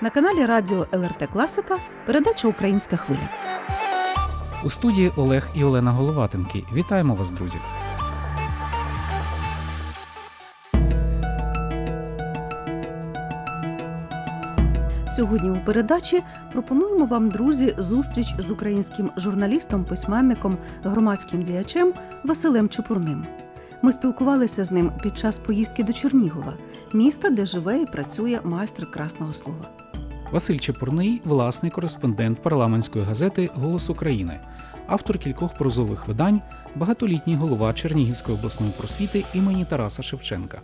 На каналі Радіо ЛРТ Класика передача Українська хвиля. У студії Олег і Олена Головатенки. Вітаємо вас, друзі! Сьогодні у передачі пропонуємо вам, друзі, зустріч з українським журналістом, письменником, громадським діячем Василем Чепурним. Ми спілкувалися з ним під час поїздки до Чернігова, міста, де живе і працює майстер красного слова. Василь Чепурний, власний кореспондент парламентської газети Голос України, автор кількох прозових видань, багатолітній голова Чернігівської обласної просвіти імені Тараса Шевченка.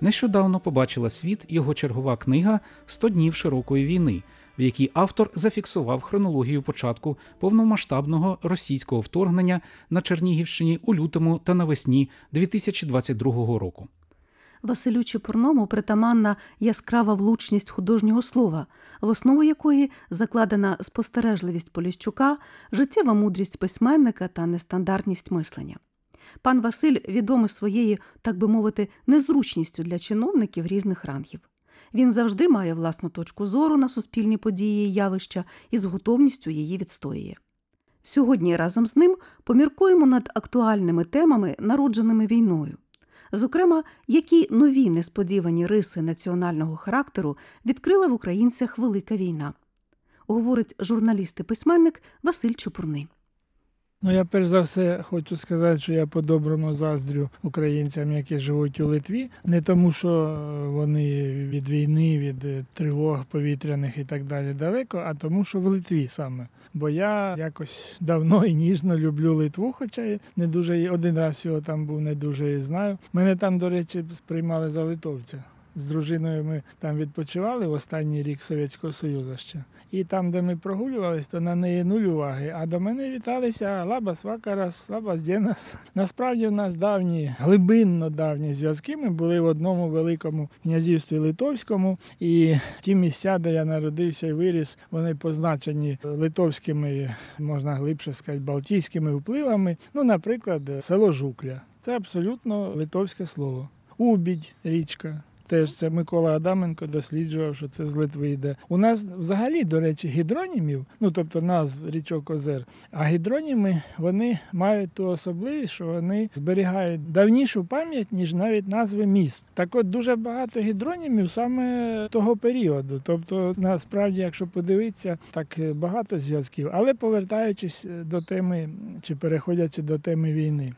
Нещодавно побачила світ його чергова книга «100 днів широкої війни, в якій автор зафіксував хронологію початку повномасштабного російського вторгнення на Чернігівщині у лютому та навесні 2022 року. Василю Чепурному притаманна яскрава влучність художнього слова, в основу якої закладена спостережливість Поліщука, життєва мудрість письменника та нестандартність мислення. Пан Василь відомий своєю, так би мовити, незручністю для чиновників різних рангів. Він завжди має власну точку зору на суспільні події і явища і з готовністю її відстоює. Сьогодні разом з ним поміркуємо над актуальними темами, народженими війною. Зокрема, які нові несподівані риси національного характеру відкрила в українцях велика війна, говорить журналіст і письменник Василь Чупурний. Ну, я перш за все хочу сказати, що я по-доброму заздрю українцям, які живуть у Литві, не тому, що вони від війни, від тривог повітряних і так далі далеко, а тому, що в Литві саме. Бо я якось давно і ніжно люблю Литву, хоча я не дуже один раз всього там був, не дуже і знаю. Мене там, до речі, сприймали за литовця. З дружиною ми там відпочивали в останній рік Совєтського Союзу ще. І там, де ми прогулювались, то на неї нуль уваги. А до мене віталися Лабас Вакарас, Лабас Дєнас. Насправді в нас давні, глибинно давні зв'язки. Ми були в одному великому князівстві Литовському. І ті місця, де я народився і виріс, вони позначені литовськими, можна глибше сказати, балтійськими впливами. Ну, наприклад, село Жукля. Це абсолютно литовське слово. Убідь, річка. Теж це Микола Адаменко досліджував, що це з Литви йде. У нас взагалі, до речі, гідронімів, ну тобто назв річок озер. А гідроніми вони мають ту особливість, що вони зберігають давнішу пам'ять, ніж навіть назви міст. Так от дуже багато гідронімів саме того періоду. Тобто, насправді, якщо подивитися, так багато зв'язків. Але повертаючись до теми чи переходячи до теми війни.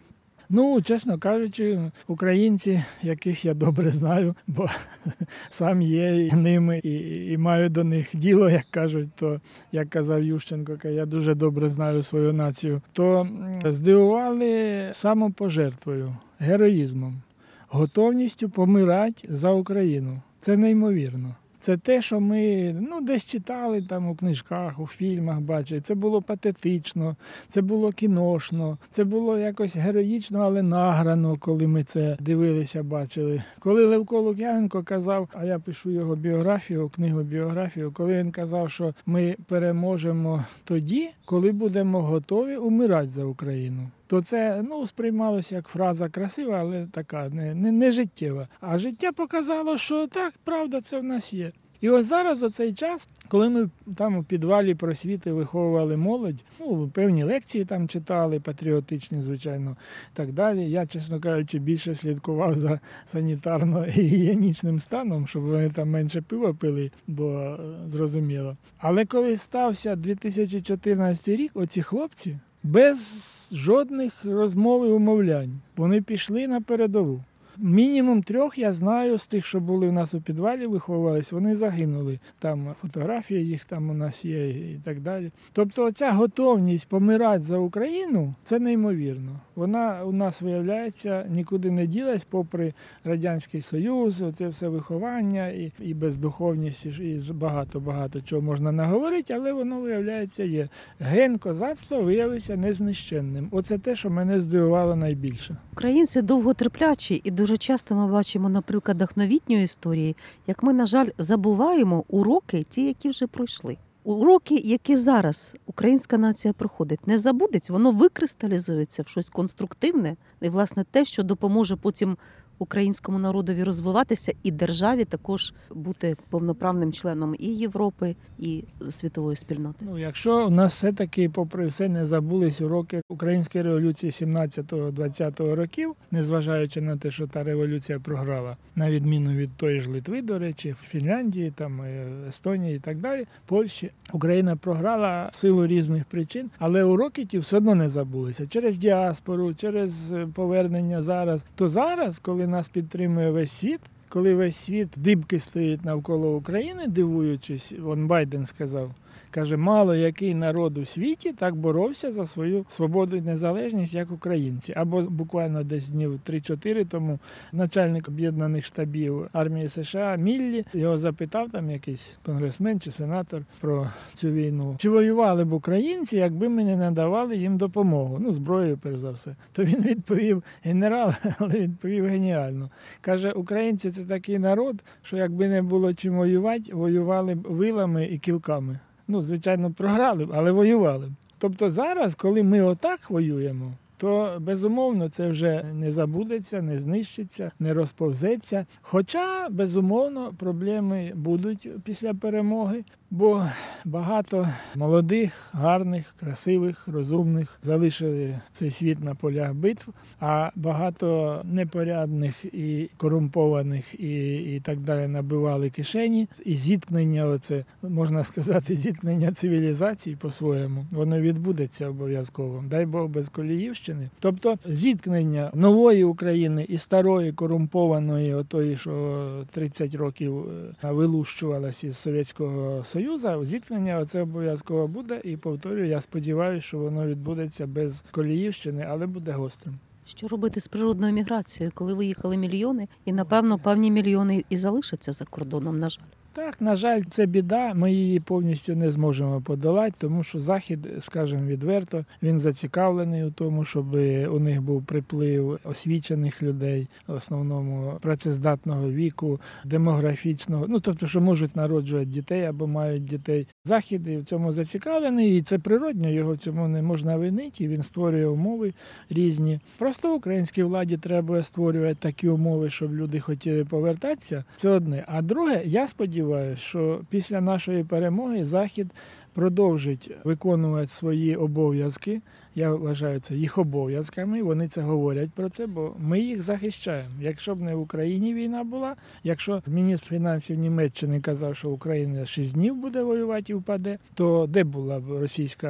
Ну, чесно кажучи, українці, яких я добре знаю, бо сам є ними і і маю до них діло, як кажуть, то як казав Ющенко, я дуже добре знаю свою націю, то здивували самопожертвою, героїзмом, готовністю помирати за Україну. Це неймовірно. Це те, що ми ну, десь читали там у книжках, у фільмах бачили. Це було патетично, це було кіношно, це було якось героїчно, але награно, коли ми це дивилися, бачили. Коли Левко Лук'яненко казав, а я пишу його біографію, книгу біографію, коли він казав, що ми переможемо тоді, коли будемо готові умирати за Україну. То це ну сприймалося як фраза красива, але така не, не, не життєва. А життя показало, що так, правда, це в нас є. І ось зараз, у цей час, коли ми там у підвалі просвіти виховували молодь, ну певні лекції там читали, патріотичні, звичайно, так далі. Я, чесно кажучи, більше слідкував за санітарно-гігієнічним станом, щоб вони там менше пива пили, бо зрозуміло. Але коли стався 2014 рік, оці хлопці без жодних розмов і умовлянь вони пішли на передову. Мінімум трьох я знаю з тих, що були в нас у підвалі, виховувались, вони загинули. Там фотографії їх там у нас є і так далі. Тобто, оця готовність помирати за Україну це неймовірно. Вона у нас виявляється нікуди не ділась, попри Радянський Союз, це все виховання і і бездуховність, і багато багато чого можна наговорити, але воно виявляється є. Ген козацтва виявився незнищенним. Оце те, що мене здивувало найбільше. Українці довготерплячі і дуже часто ми бачимо на прикладах новітньої історії, як ми, на жаль, забуваємо уроки, ті, які вже пройшли. Уроки, які зараз українська нація проходить, не забудеться, воно викристалізується в щось конструктивне і, власне, те, що допоможе потім українському народові розвиватися і державі також бути повноправним членом і Європи, і світової спільноти? Ну, якщо у нас все-таки, попри все, не забулись уроки української революції 17-20 років, незважаючи на те, що та революція програла, на відміну від тої ж Литви, до речі, Фінляндії, там е, Естонії і так далі, Польщі, Україна програла в силу різних причин, але уроки ті все одно не забулися через діаспору, через е, повернення зараз. То зараз, коли нас підтримує весь світ. Коли весь світ дибки стоїть навколо України, дивуючись, вон Байден сказав, каже, мало який народ у світі так боровся за свою свободу і незалежність, як українці. Або буквально десь днів 3-4 тому начальник об'єднаних штабів армії США Міллі його запитав там якийсь конгресмен чи сенатор про цю війну. Чи воювали б українці, якби ми не надавали їм допомогу? Ну, зброю, перш за все. То він відповів генерал, але відповів геніально. Каже, українці це такий народ, що якби не було чим воювати, воювали б вилами і кілками. Ну, звичайно, програли б, але воювали б. Тобто зараз, коли ми отак воюємо, то безумовно це вже не забудеться, не знищиться, не розповзеться. Хоча, безумовно, проблеми будуть після перемоги, бо багато молодих, гарних, красивих, розумних залишили цей світ на полях битв, а багато непорядних і корумпованих і, і так далі набивали кишені. І зіткнення, оце можна сказати, зіткнення цивілізацій по-своєму, воно відбудеться обов'язково. Дай Бог без Коліївщини. Тобто зіткнення нової України і старої корумпованої, отої, що 30 років е, вилущувалась із Совєтського Союзу, зіткнення це обов'язково буде. І повторюю, я сподіваюся, що воно відбудеться без Коліївщини, але буде гострим. Що робити з природною міграцією, коли виїхали мільйони, і напевно певні мільйони і залишаться за кордоном, на жаль. Так, на жаль, це біда. Ми її повністю не зможемо подолати, тому що захід, скажімо відверто, він зацікавлений у тому, щоб у них був приплив освічених людей, в основному працездатного віку, демографічного, ну тобто, що можуть народжувати дітей або мають дітей. Захід в цьому зацікавлений, і це природньо, його в цьому не можна винити. і Він створює умови різні. Просто українській владі треба створювати такі умови, щоб люди хотіли повертатися. Це одне. А друге, я сподіваюся, що після нашої перемоги Захід продовжить виконувати свої обов'язки. Я вважаю це їх обов'язками. Вони це говорять про це, бо ми їх захищаємо. Якщо б не в Україні війна була, якщо міністр фінансів Німеччини казав, що Україна 6 днів буде воювати і впаде, то де була б російська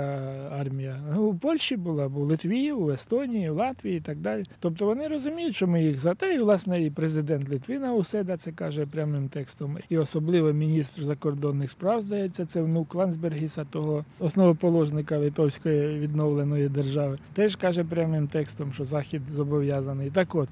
армія? Ну, У Польщі була б, у Литві, у Естонії, у Латвії і так далі. Тобто вони розуміють, що ми їх за те, і власне і президент Литви Науседа це каже прямим текстом, і особливо міністр закордонних справ здається, це внук Лансбергіса, того основоположника литовської відновленої держави, теж каже прямим текстом, що Захід зобов'язаний. Так от,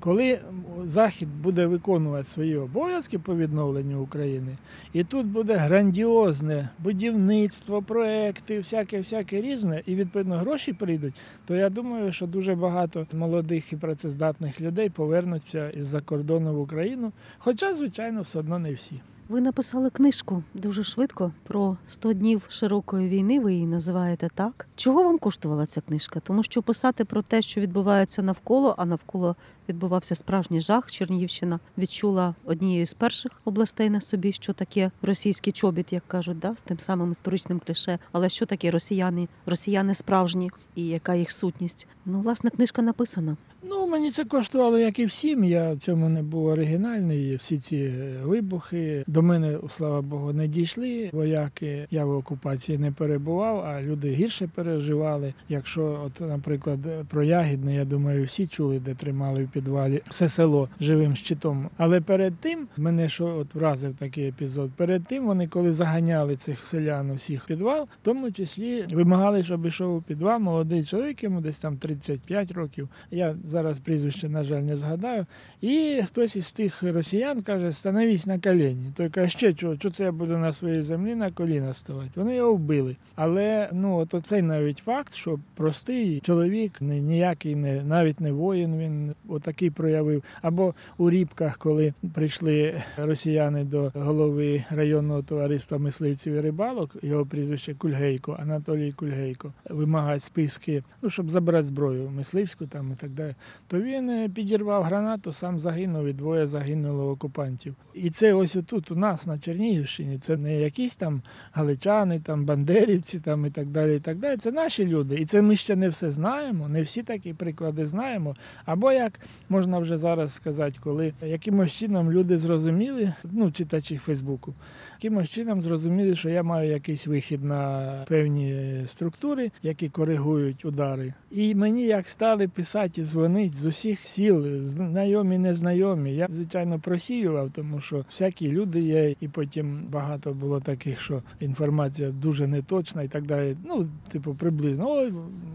коли Захід буде виконувати свої обов'язки по відновленню України, і тут буде грандіозне будівництво, проекти, всяке, всяке різне, і відповідно гроші прийдуть, то я думаю, що дуже багато молодих і працездатних людей повернуться із-за кордону в Україну. Хоча, звичайно, все одно не всі. Ви написали книжку дуже швидко про 100 днів широкої війни. Ви її називаєте так. Чого вам коштувала ця книжка? Тому що писати про те, що відбувається навколо, а навколо відбувався справжній жах. Чернігівщина відчула однією з перших областей на собі, що таке російський чобіт, як кажуть, да, з тим самим історичним кліше. Але що таке росіяни, росіяни справжні і яка їх сутність? Ну, власне, книжка написана. Ну, мені це коштувало, як і всім. Я в цьому не був оригінальний. Всі ці вибухи до мене, слава Богу, не дійшли. Вояки я в окупації не перебував, а люди гірше переживали. Якщо, от, наприклад, про Ягідне, я думаю, всі чули, де тримали в підвалі все село живим щитом. Але перед тим мене що от вразив такий епізод. Перед тим вони, коли заганяли цих селян усіх підвал, в тому числі вимагали, щоб йшов у підвал молодий чоловік, йому десь там 35 років. Я зараз прізвище, на жаль, не згадаю. І хтось із тих росіян каже, становись на коліні. Той каже, ще чого, що це я буду на своїй землі на коліна ставати. Вони його вбили. Але ну от оцей навіть факт, що простий чоловік, ніякий, не навіть не воїн, він отакий проявив. Або у Рібках, коли прийшли росіяни до голови районного товариства мисливців і рибалок, його прізвище Кульгейко, Анатолій Кульгейко, вимагають списки, ну щоб забрати зброю мисливську там і так далі. то він е, підірвав гранату, сам загинув і двоє загинуло окупантів. І це ось отут нас на Чернігівщині. Це не якісь там галичани, там бандерівці, там і так далі. І так далі. Це наші люди. І це ми ще не все знаємо, не всі такі приклади знаємо. Або як можна вже зараз сказати, коли якимось чином люди зрозуміли, ну читачі Фейсбуку, якимось чином зрозуміли, що я маю якийсь вихід на певні структури, які коригують удари. І мені як стали писати і дзвонити з усіх сіл, знайомі, незнайомі. Я звичайно просіював, тому що всякі люди є, і потім багато було таких, що інформація дуже неточна і так далі. Ну, типу, приблизно ой,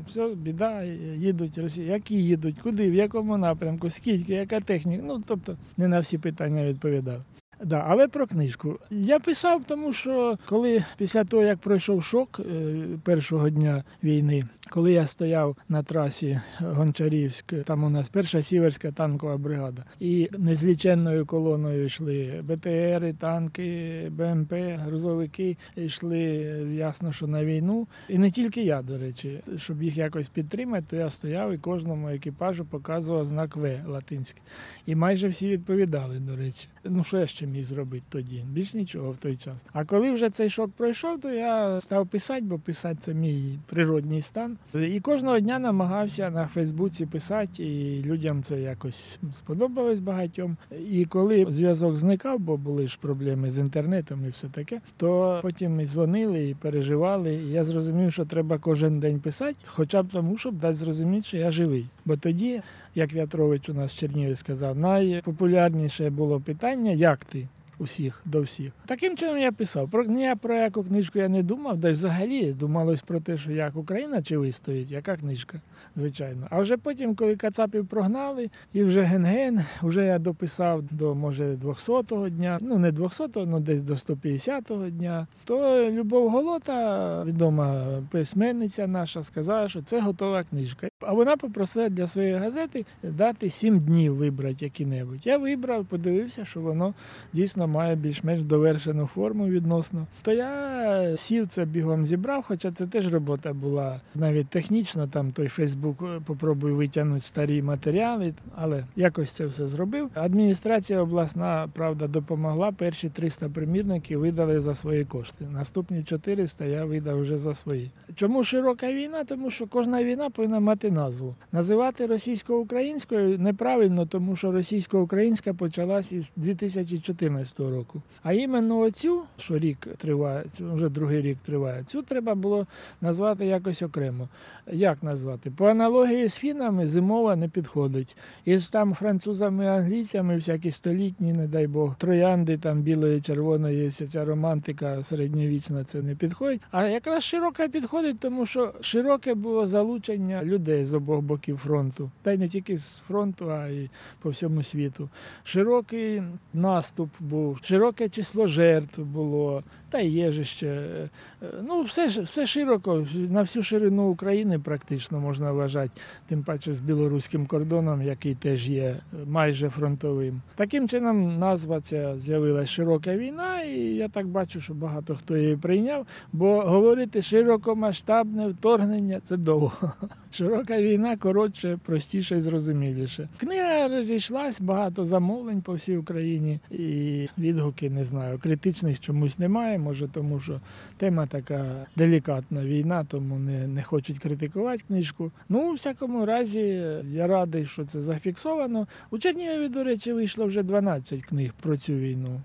все, біда, їдуть Росія. Які їдуть, куди, в якому напрямку, скільки, яка техніка. Ну тобто не на всі питання відповідав. Да, але про книжку. Я писав, тому що коли після того, як пройшов шок е, першого дня війни, коли я стояв на трасі Гончарівськ, там у нас перша сіверська танкова бригада, і незліченною колоною йшли БТРи, танки, БМП, грузовики йшли ясно, що на війну. І не тільки я, до речі, щоб їх якось підтримати, то я стояв і кожному екіпажу показував знак В латинський. І майже всі відповідали, до речі. Ну що я ще міг зробити тоді? Більш нічого в той час. А коли вже цей шок пройшов, то я став писати, бо писати це мій природній стан. І кожного дня намагався на Фейсбуці писати, і людям це якось сподобалось багатьом. І коли зв'язок зникав, бо були ж проблеми з інтернетом і все таке, то потім і дзвонили, і переживали. І я зрозумів, що треба кожен день писати, хоча б тому, щоб дати зрозуміти, що я живий. Бо тоді, як В'ятрович у нас в Чернігові сказав, найпопулярніше було питання, як ти? Усіх до всіх. Таким чином я писав. Про ні про яку книжку я не думав, й взагалі думалось про те, що як Україна чи вистоїть, яка книжка, звичайно. А вже потім, коли Кацапів прогнали, і вже ген-ген, вже я дописав до може 200-го дня, ну не 200-го, ну десь до 150-го дня. То Любов Голота, відома письменниця наша, сказала, що це готова книжка. А вона попросила для своєї газети дати 7 днів вибрати які-небудь. Я вибрав, подивився, що воно дійсно має більш-менш довершену форму відносно. То я сів це бігом зібрав, хоча це теж робота була навіть технічно. Там той Фейсбук попробуй витягнути старі матеріали, але якось це все зробив. Адміністрація обласна правда допомогла. Перші 300 примірників видали за свої кошти. Наступні 400 я видав вже за свої. Чому широка війна? Тому що кожна війна повинна мати назву. Називати російсько-українською неправильно, тому що російсько-українська почалась із 2014 року. А іменно оцю, що рік триває, вже другий рік триває, цю треба було назвати якось окремо. Як назвати? По аналогії з фінами зимова не підходить. Із там французами, англійцями, всякі столітні, не дай Бог, троянди там білої, червоної, вся ця романтика середньовічна це не підходить. А якраз широка підходить, тому що широке було залучення людей з обох боків фронту. Та й не тільки з фронту, а й по всьому світу. Широкий наступ був, широке число жертв було, та й є же ще. Е, Ну, все, все широко, на всю ширину України практично можна вважати, тим паче з білоруським кордоном, який теж є е, майже фронтовим. Таким чином, назва ця з'явилася широка війна, і я так бачу, що багато хто її прийняв, бо говорити широкомасштабне вторгнення це довго. Широка війна коротше, простіше і зрозуміліше. Книга розійшлась, багато замовлень по всій Україні, і відгуки не знаю. Критичних чомусь немає. Може, тому що тема така делікатна війна, тому не, не хочуть критикувати книжку. Ну, у всякому разі, я радий, що це зафіксовано. У Чернігові, до речі, вийшло вже 12 книг про цю війну.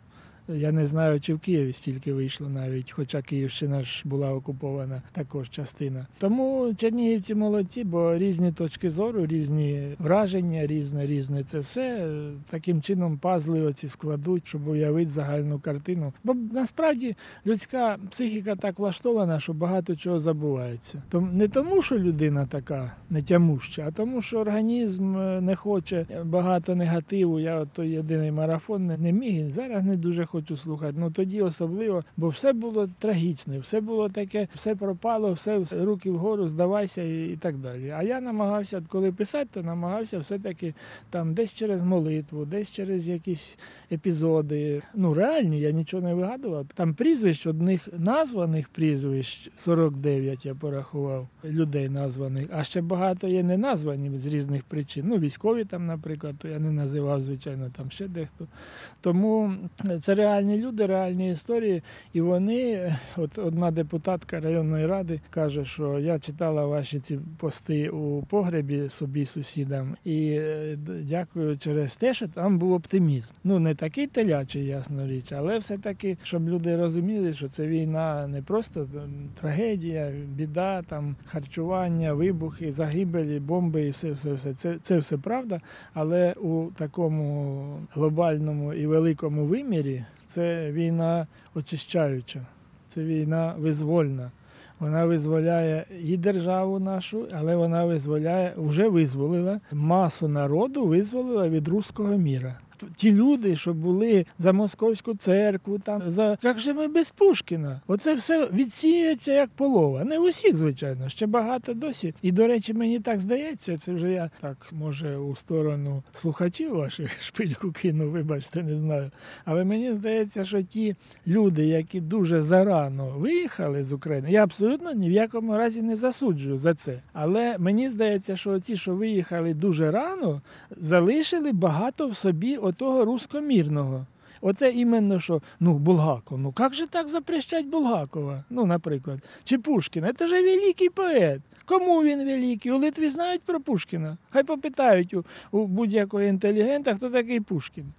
Я не знаю, чи в Києві стільки вийшло навіть, хоча Київщина ж була окупована також частина. Тому чернігівці молодці, бо різні точки зору, різні враження, різне, різне це все. Таким чином пазли оці складуть, щоб уявити загальну картину. Бо насправді людська психіка так влаштована, що багато чого забувається. Том- Не тому, що людина така нетямуща, а тому, що організм е, не хоче багато негативу. Я от той єдиний марафон не міг. Зараз не дуже хочу хочу слухати. Ну тоді особливо, бо все було трагічне, все було таке, все пропало, все руки вгору, здавайся і, так далі. А я намагався, коли писати, то намагався все-таки там десь через молитву, десь через якісь епізоди. Ну реальні, я нічого не вигадував. Там прізвищ одних названих прізвищ 49 я порахував людей названих, а ще багато є не названі з різних причин. Ну, військові там, наприклад, то я не називав, звичайно, там ще дехто. Тому це реальні люди, реальні історії. І вони, от одна депутатка районної ради каже, що я читала ваші ці пости у погребі собі сусідам, і е, дякую через те, що там був оптимізм. Ну не такий телячий, ясна річ, але все-таки, щоб люди розуміли, що це війна не просто трагедія, біда, там харчування, вибухи, загибелі, бомби і все, все, все. Це, це все правда. Але у такому глобальному і великому вимірі це війна очищаюча, це війна визвольна. Вона визволяє і державу нашу, але вона визволяє, вже визволила масу народу, визволила від руського міра. Ті люди, що були за московську церкву, там за як же ми без Пушкіна, оце все відсіється як полова. Не усіх, звичайно, ще багато досі. І до речі, мені так здається, це вже я так може у сторону слухачів ваших шпильку кину, вибачте, не знаю. Але мені здається, що ті люди, які дуже зарано виїхали з України, я абсолютно ні в якому разі не засуджую за це. Але мені здається, що ці, що виїхали дуже рано, залишили багато в собі отого рускомірного. Оте іменно, що ну Булгаков, ну як же так запрещать Булгакова? Ну, наприклад, чи Пушкіна, це ж великий поет. Кому він великий? У Литві знають про Пушкіна? Хай попитають у, у будь-якого інтелігента, хто такий Пушкін.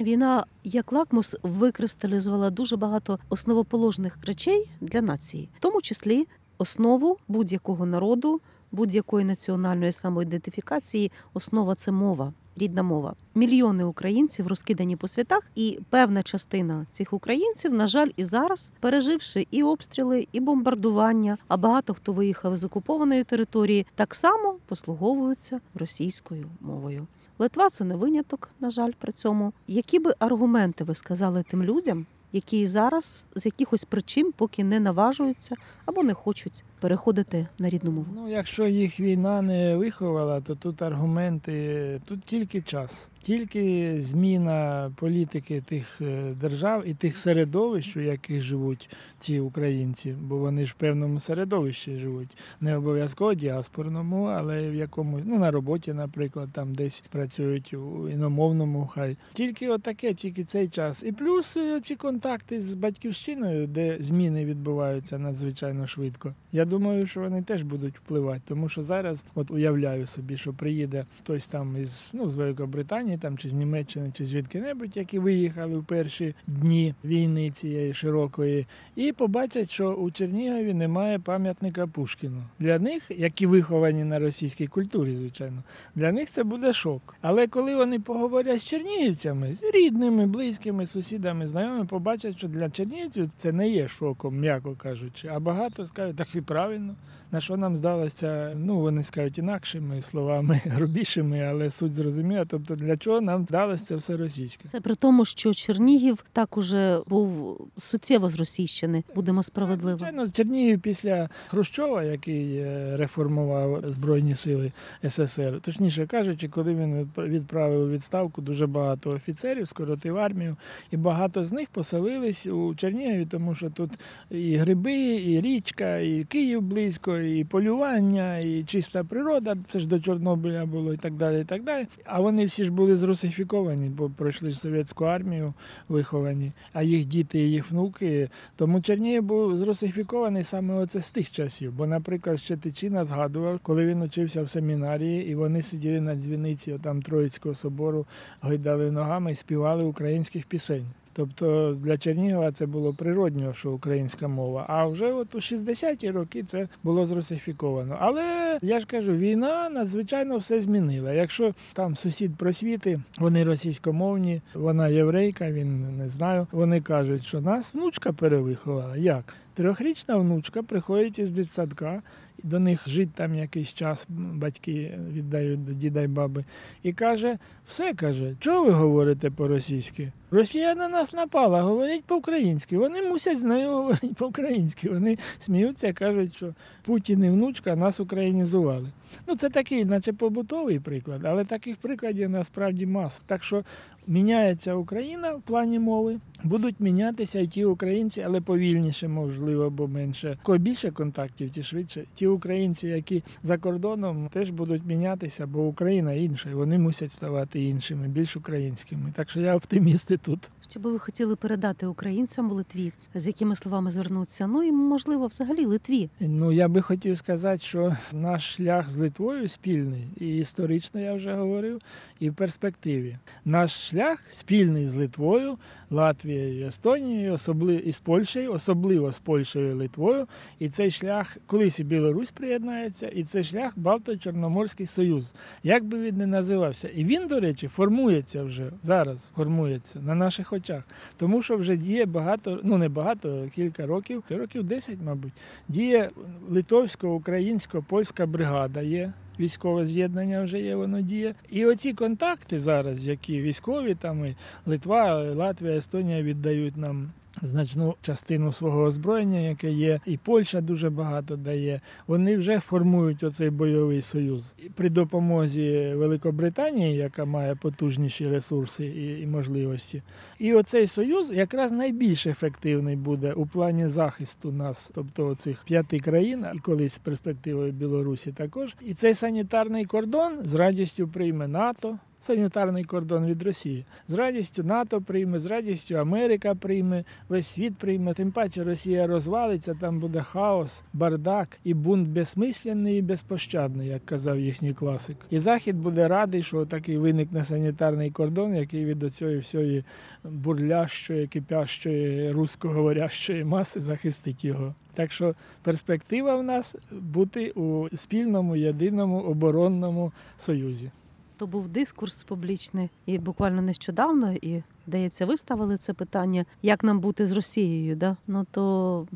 Війна як лакмус викристалізувала дуже багато основоположних речей для нації, в тому числі основу будь-якого народу, будь-якої національної самоідентифікації. Основа це мова, рідна мова. Мільйони українців розкидані по світах, і певна частина цих українців, на жаль, і зараз, переживши і обстріли, і бомбардування, а багато хто виїхав з окупованої території, так само послуговуються російською мовою. Литва це не виняток, на жаль, при цьому. Які би аргументи ви сказали тим людям, які зараз з якихось причин поки не наважуються або не хочуть переходити на рідну мову? Ну, якщо їх війна не виховала, то тут аргументи, тут тільки час, тільки зміна політики тих е, держав і тих середовищ, у яких живуть ці українці, бо вони ж в певному середовищі живуть, не обов'язково діаспорному, але в якомусь, ну на роботі, наприклад, там десь працюють у іномовному хай. Тільки отаке, тільки цей час. І плюс е, ці контакти з батьківщиною, де зміни відбуваються надзвичайно швидко. Я думаю, що вони теж будуть впливати, тому що зараз, от уявляю собі, що приїде хтось там із ну з Великобританії, там чи з Німеччини, чи звідки-небудь, які виїхали в перші дні війни цієї широкої, і побачать, що у Чернігові немає пам'ятника Пушкіну. Для них, які виховані на російській культурі, звичайно, для них це буде шок. Але коли вони поговорять з чернігівцями, з рідними, близькими, сусідами, знайомими, побачать, що для чернігівців це не є шоком, м'яко кажучи. А багато скажуть, так і правильно. На що нам здалося, ну вони скажуть інакшими словами, грубішими, але суть зрозуміла. Тобто, для чого нам здалося це все російське? Це при тому, що Чернігів так уже був суттєво зросійщений, будемо справедливо. Звичайно, Чернігів після Хрущова, який е, реформував Збройні сили СССР, точніше кажучи, коли він відп- відправив відставку дуже багато офіцерів, скоротив армію, і багато з них поселились у Чернігові, тому що тут і гриби, і річка, і Київ близько, і полювання, і чиста природа. Це ж до Чорнобиля було і так далі. і так далі. А вони всі ж були зрусифіковані, бо пройшли совєтську армію виховані, а їх діти і їх внуки тому Чернігів був зрусифікований саме оце з тих часів. Бо, наприклад, ще Тичина згадував, коли він учився в семінарії, і вони сиділи на дзвіниці там Троїцького собору, гойдали ногами і співали українських пісень. Тобто для Чернігова це було природньо, що українська мова. А вже от у 60-ті роки це було зрусифіковано. Але я ж кажу, війна надзвичайно все змінила. Якщо там сусід просвіти, вони російськомовні, вона єврейка, він не знаю. Вони кажуть, що нас внучка перевиховала. Як? Трьохрічна внучка приходить із дитсадка до них жить там якийсь час, батьки віддають діда й баби. І каже: все каже, чого ви говорите по-російськи? Росія на нас напала, говорять по-українськи. Вони мусять з нею говорити по-українськи. Вони сміються, кажуть, що Путін і внучка нас українізували. Ну, це такий, наче побутовий приклад, але таких прикладів насправді маса. Так що міняється Україна в плані мови, будуть мінятися і ті українці, але повільніше, можливо, бо менше. Кого більше контактів, ті швидше. Ті українці, які за кордоном, теж будуть мінятися, бо Україна інша, і вони мусять ставати іншими, більш українськими. Так що я оптиміст і тут. Що би ви хотіли передати українцям в Литві, з якими словами звернутися? Ну і можливо, взагалі Литві. Ну, я би хотів сказати, що наш шлях з Литвою спільний, і історично я вже говорив, і в перспективі. Наш шлях спільний з Литвою, Латвією, Естонією, особливо і з Польщею, особливо з Польщею і Литвою. І цей шлях, колись і Білорусь приєднається, і цей шлях Балто-Чорноморський Союз. Як би він не називався. І він, до речі, формується вже зараз, формується на наших очах. Тому що вже діє багато, ну не багато, кілька років, років 10, мабуть, діє литовсько-українсько-польська бригада є. Військове з'єднання вже є, воно діє. І оці контакти зараз, які військові, там і Литва, Латвія, Естонія віддають нам значну частину свого озброєння, яке є, і Польща дуже багато дає. Вони вже формують оцей бойовий союз. При допомозі Великобританії, яка має потужніші ресурси і, і можливості. І оцей союз якраз найбільш ефективний буде у плані захисту нас, тобто цих п'яти країн, і колись з перспективою Білорусі також. І цей санітарний кордон з радістю прийме НАТО. Санітарний кордон від Росії з радістю НАТО прийме, з радістю Америка прийме, весь світ прийме. Тим паче Росія розвалиться, там буде хаос, бардак і бунт безсмисленний і безпощадний, як казав їхній класик. І Захід буде радий, що такий виникне санітарний кордон, який від оцієї всієї бурлящої, кипящої, русскоговорящої маси захистить його. Так що перспектива в нас бути у спільному єдиному оборонному союзі. То був дискурс публічний і буквально нещодавно, і здається, виставили це питання, як нам бути з Росією. Да? Ну то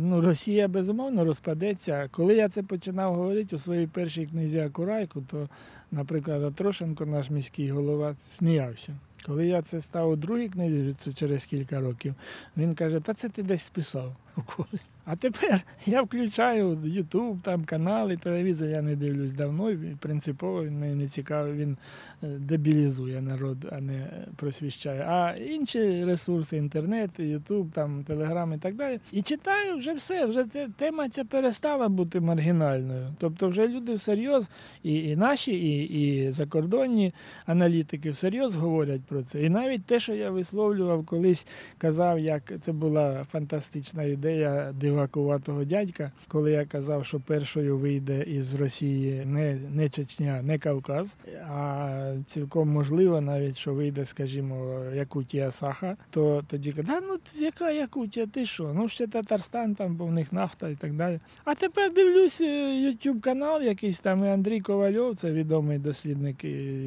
Ну, Росія безумовно розпадеться. Коли я це починав говорити у своїй першій книзі Акурайку, то, наприклад, Атрошенко, наш міський голова, сміявся. Коли я це став у другій книзі, це через кілька років, він каже: Та це ти десь списав у когось. А тепер я включаю Ютуб, там канали, телевізор я не дивлюсь давно, і принципово він мені не цікавий, він е, дебілізує народ, а не просвіщає. А інші ресурси, інтернет, Ютуб, там, Телеграм і так далі. І читаю вже все, вже тема ця перестала бути маргінальною. Тобто вже люди всерйоз, і, і наші, і, і закордонні аналітики всерйоз говорять про це. І навіть те, що я висловлював колись, казав, як це була фантастична ідея дивакуватого дядька, коли я казав, що першою вийде із Росії не, не Чечня, не Кавказ, а цілком можливо навіть, що вийде, скажімо, Якутія Саха, то тоді кажуть, «Да ну яка Якутія, ти що? Ну ще Татарстан, там, бо в них нафта і так далі. А тепер дивлюсь YouTube канал, якийсь там і Андрій Ковальов, це відомий дослідник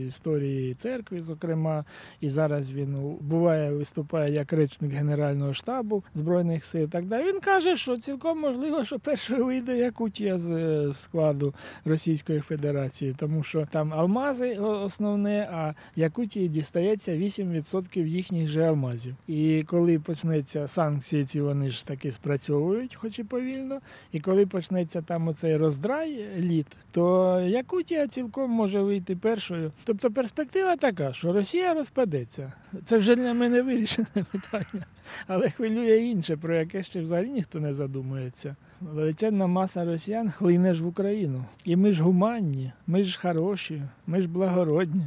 історії церкви, зокрема. І зараз він буває виступає як речник Генерального штабу Збройних сил. Так далі. Він каже, що цілком можливо, що першою вийде Якутія з е, складу Російської Федерації, тому що там алмази основне, а Якутії дістається 8% їхніх же алмазів. І коли почнеться санкції, ці вони ж таки спрацьовують, хоч і повільно. І коли почнеться там оцей роздрай літ, то Якутія цілком може вийти першою. Тобто перспектива така, що Росія розпадеться. Це вже для мене вирішене питання. Але хвилює інше, про яке ще взагалі ніхто не задумується. Величезна маса росіян хлине ж в Україну. І ми ж гуманні, ми ж хороші, ми ж благородні,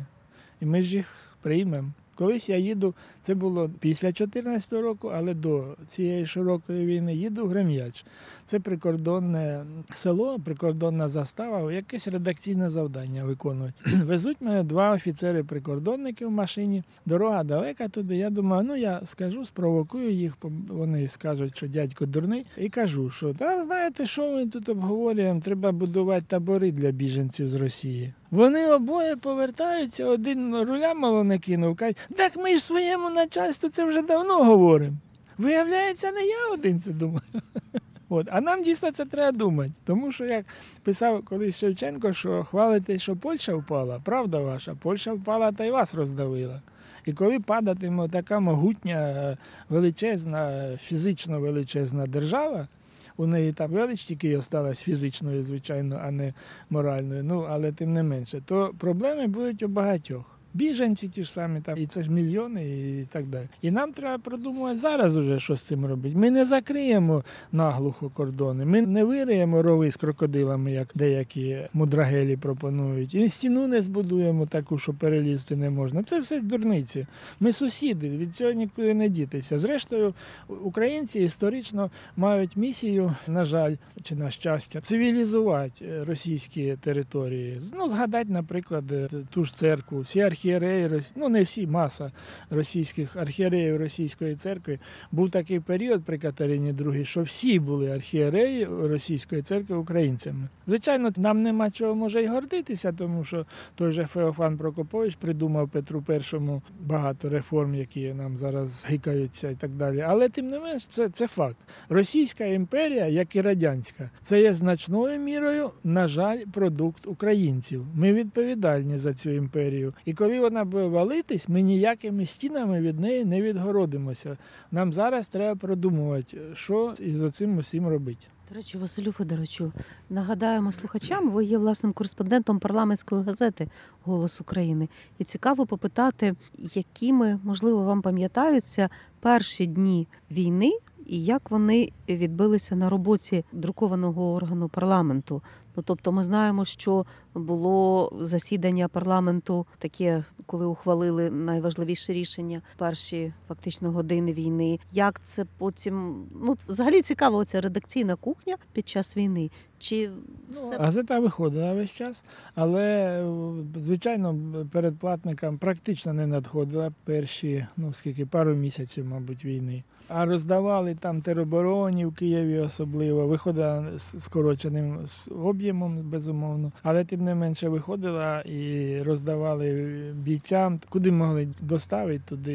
і ми ж їх приймемо. Колись я їду, це було після 2014 року, але до цієї широкої війни їду в Грем'яч. Це прикордонне село, прикордонна застава, якесь редакційне завдання виконують. Везуть мене два офіцери-прикордонники в машині. Дорога далека туди. Я думаю, ну я скажу, спровокую їх. Вони скажуть, що дядько дурний, і кажу, що та знаєте, що ми тут обговорюємо? Треба будувати табори для біженців з Росії. Вони обоє повертаються, один руля мало не кинув. Каже, так ми ж своєму начальству це вже давно говоримо. Виявляється, не я один це думаю. От. А нам дійсно це треба думати. Тому що, як писав колись Шевченко, що хвалите, що Польща впала, правда ваша, Польща впала та й вас роздавила. І коли падатиме така могутня, е, величезна, фізично величезна держава, у неї там велич тільки осталась фізичною, звичайно, а не моральною. Ну, але тим не менше, то проблеми будуть у багатьох. Біженці ті ж самі там, і це ж мільйони, і так далі. І нам треба продумувати зараз уже, що з цим робити. Ми не закриємо наглухо кордони, ми не вириємо рови з крокодилами, як деякі мудрагелі пропонують. І стіну не збудуємо таку, що перелізти не можна. Це все дурниці. Ми сусіди, від цього нікуди не дітися. Зрештою, українці історично мають місію, на жаль, чи на щастя, цивілізувати е, російські території. Ну, згадати, наприклад, е, ту ж церкву, всі архієреї, ну не всі, маса російських архієреїв Російської церкви. Був такий період при Катерині II, що всі були архієреї Російської церкви українцями. Звичайно, нам нема чого може й гордитися, тому що той же Феофан Прокопович придумав Петру І багато реформ, які нам зараз гикаються і так далі. Але тим не менш, це, це факт. Російська імперія, як і радянська, це є значною мірою, на жаль, продукт українців. Ми відповідальні за цю імперію. І коли вона буде валитись, ми ніякими стінами від неї не відгородимося. Нам зараз треба продумувати, що із оцим усім робити. До речі, Василю Федоровичу, нагадаємо слухачам, ви є власним кореспондентом парламентської газети Голос України. І цікаво попитати, якими, можливо, вам пам'ятаються перші дні війни і як вони відбилися на роботі друкованого органу парламенту. Ну тобто, ми знаємо, що було засідання парламенту, таке, коли ухвалили найважливіше рішення перші фактично години війни. Як це потім ну взагалі цікаво, ця редакційна кухня під час війни? Чи все Газета виходила весь час, але е, звичайно передплатникам практично не надходила перші, ну скільки пару місяців, мабуть, війни. А роздавали там теробороні в Києві особливо, виходила з скороченим об'ємом, безумовно, але тим не менше виходила і роздавали бійцям, куди могли доставити, туди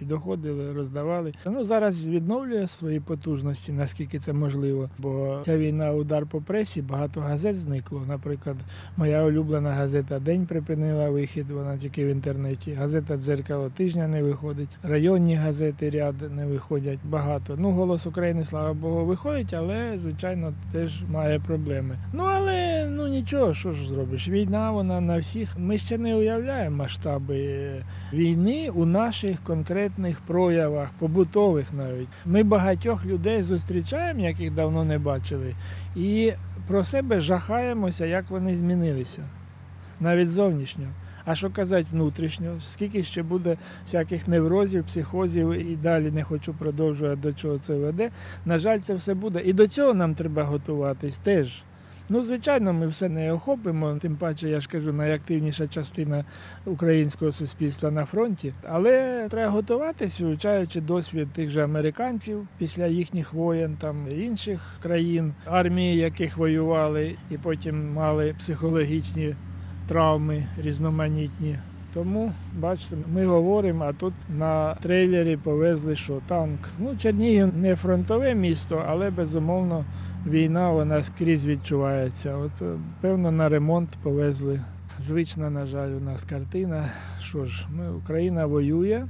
і, доходили, роздавали. Ну зараз відновлює свої потужності, наскільки це можливо. Бо ця війна удар по пресі, багато газет зникло. Наприклад, моя улюблена газета День припинила вихід, вона тільки в інтернеті. Газета Дзеркало тижня не виходить. Районні газети ряд не виходять багато. Ну, голос України, слава Богу, виходить, але звичайно теж має проблеми. Ну але ну нічого, що ж зробиш? Війна вона на всіх. Ми ще не уявляємо масштаби війни у наших конкретних проявах, побутових навіть. Ми багатьох людей зустрічаємо, яких давно не бачили, і про себе жахаємося, як вони змінилися, навіть зовнішньо. А що казати внутрішньо? Скільки ще буде всяких неврозів, психозів і далі не хочу продовжувати до чого це веде. На жаль, це все буде. І до цього нам треба готуватись теж. Ну, звичайно, ми все не охопимо, тим паче, я ж кажу, найактивніша частина українського суспільства на фронті. Але треба готуватися, вивчаючи досвід тих же американців після їхніх воєн, там інших країн, армії, яких воювали, і потім мали психологічні травми різноманітні. Тому, бачите, ми говоримо, а тут на трейлері повезли, що танк. Ну, Чернігів не фронтове місто, але безумовно війна вона скрізь відчувається. От, е, певно, на ремонт повезли. Звична, на жаль, у нас картина. Що ж, ми, Україна воює,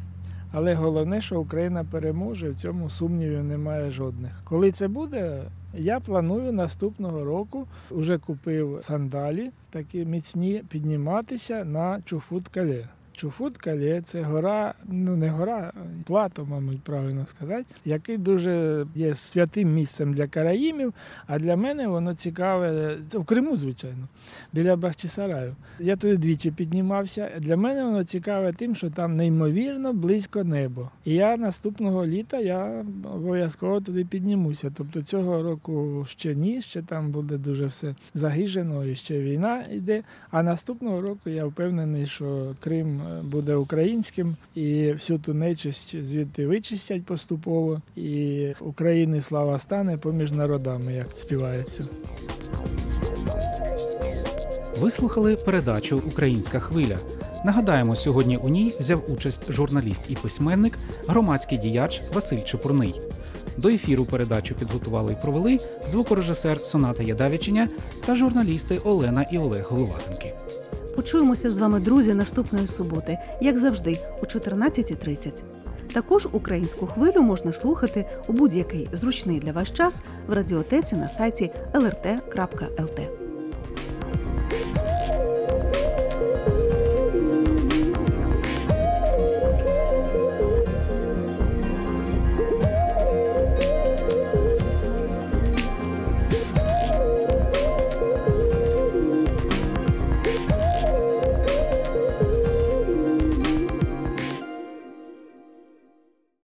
але головне, що Україна переможе, в цьому сумнівів немає жодних. Коли це буде, я планую наступного року, вже купив сандалі, такі міцні, підніматися на Чуфут-Кале. Чуфут-Кале це гора, ну не гора, плато, мабуть, правильно сказати, який дуже є святим місцем для караїмів, а для мене воно цікаве, це в Криму, звичайно, біля Бахчисараю. Я туди двічі піднімався. Для мене воно цікаве тим, що там неймовірно близько небо. І я наступного літа я обов'язково туди піднімуся. Тобто цього року ще ні, ще там буде дуже все загижено, і ще війна йде. А наступного року я впевнений, що Крим буде українським і всю ту нечисть звідти вичистять поступово. І України слава стане поміж народами, як співається. Ви слухали передачу Українська хвиля. Нагадаємо, сьогодні у ній взяв участь журналіст і письменник, громадський діяч Василь Чепурний. До ефіру передачу підготували і провели звукорежисер Соната Ядавіченя та журналісти Олена і Олег Головатенки. Почуємося з вами, друзі, наступної суботи, як завжди, о 14.30. Також українську хвилю можна слухати у будь-який зручний для вас час в радіотеці на сайті lrt.lt.